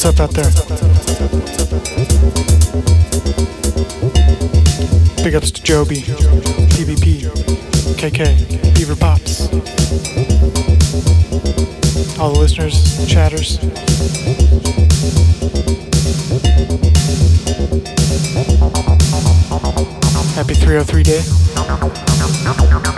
What's up out there? Big ups to Joby, PvP, KK, Beaver Pops. All the listeners, chatters. Happy 303 day.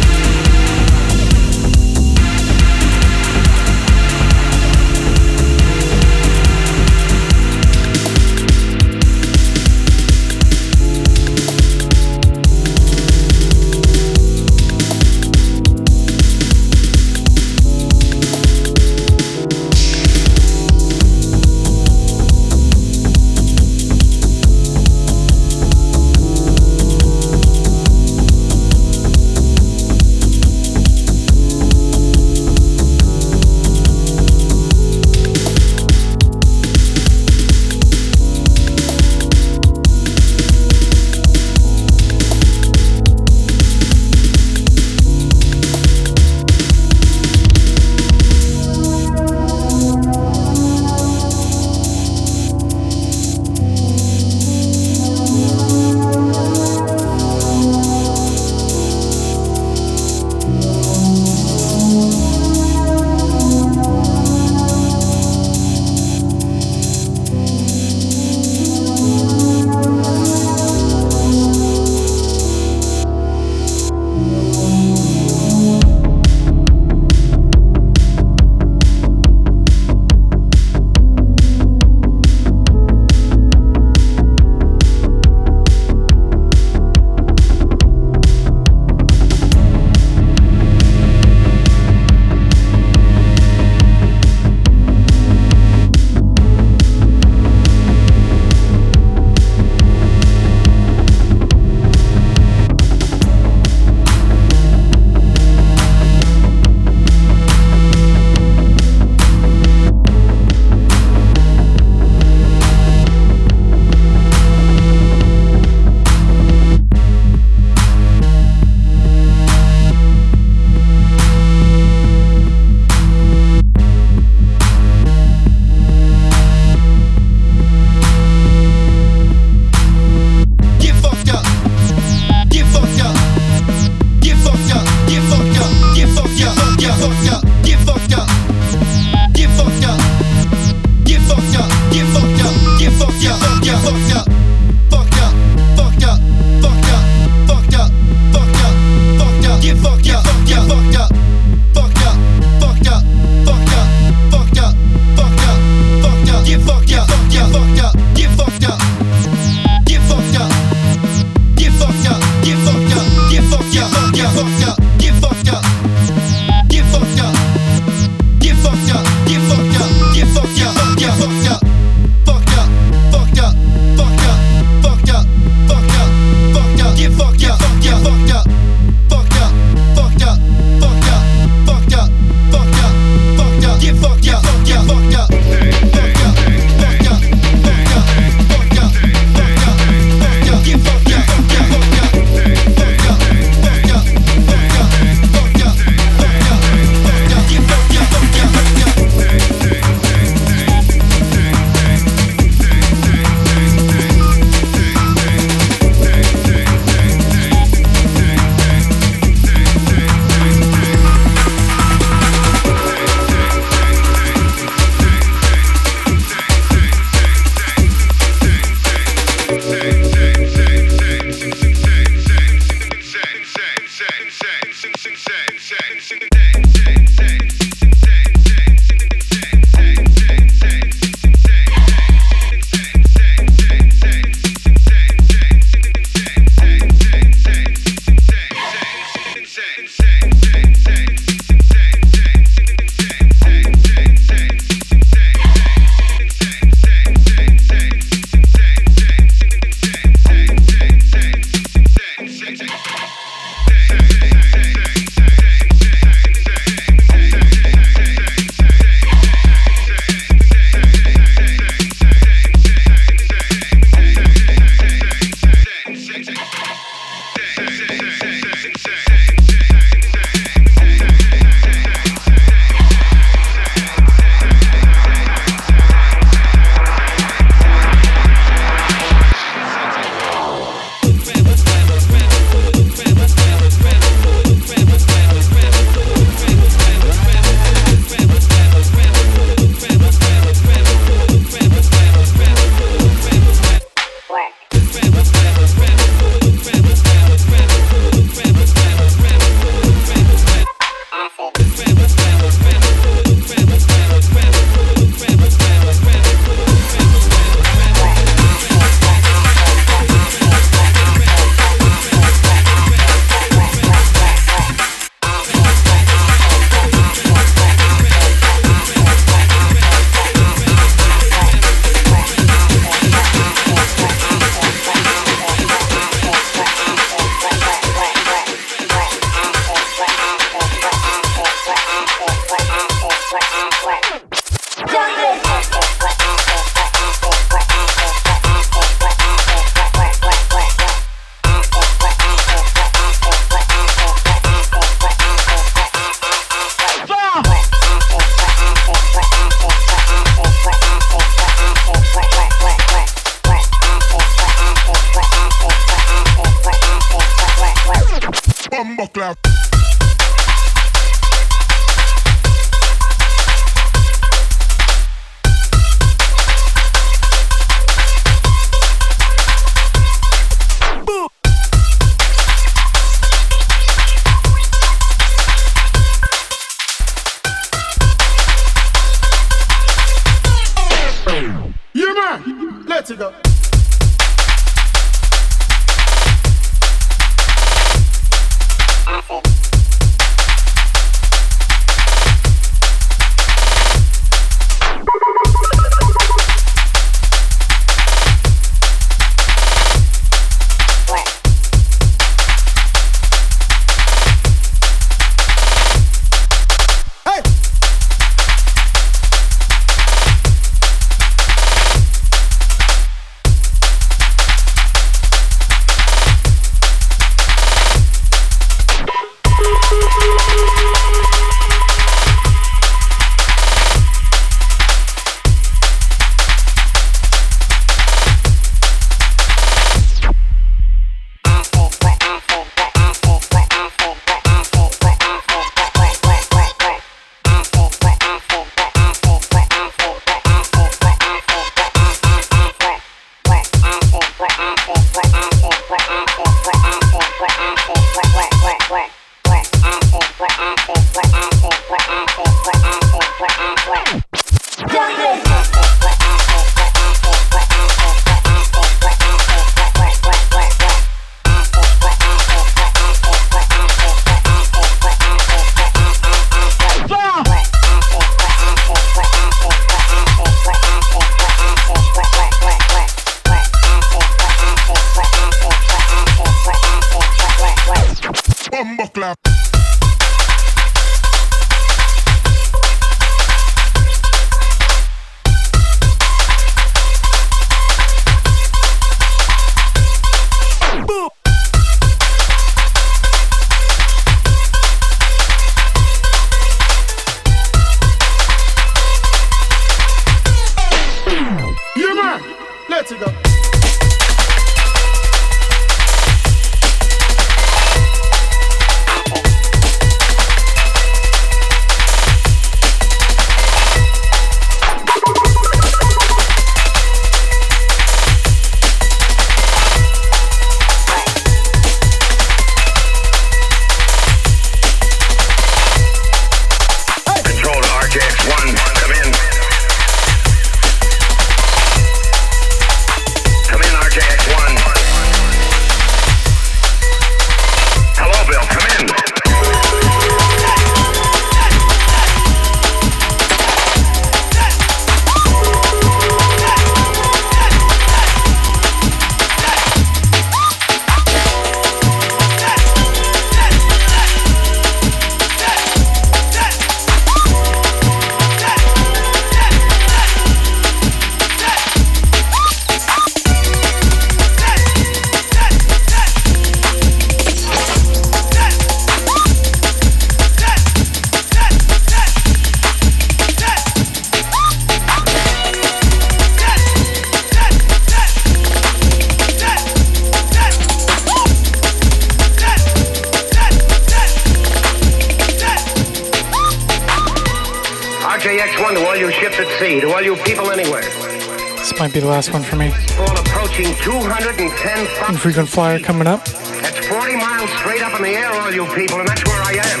Might be the last one for me. All approaching 210 fu- Infrequent flyer coming up. That's 40 miles straight up in the air, all you people, and that's where I am.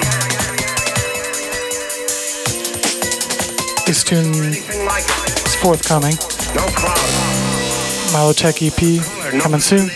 This tune Anything like it. is forthcoming. No cloud. Milotech EP coming soon.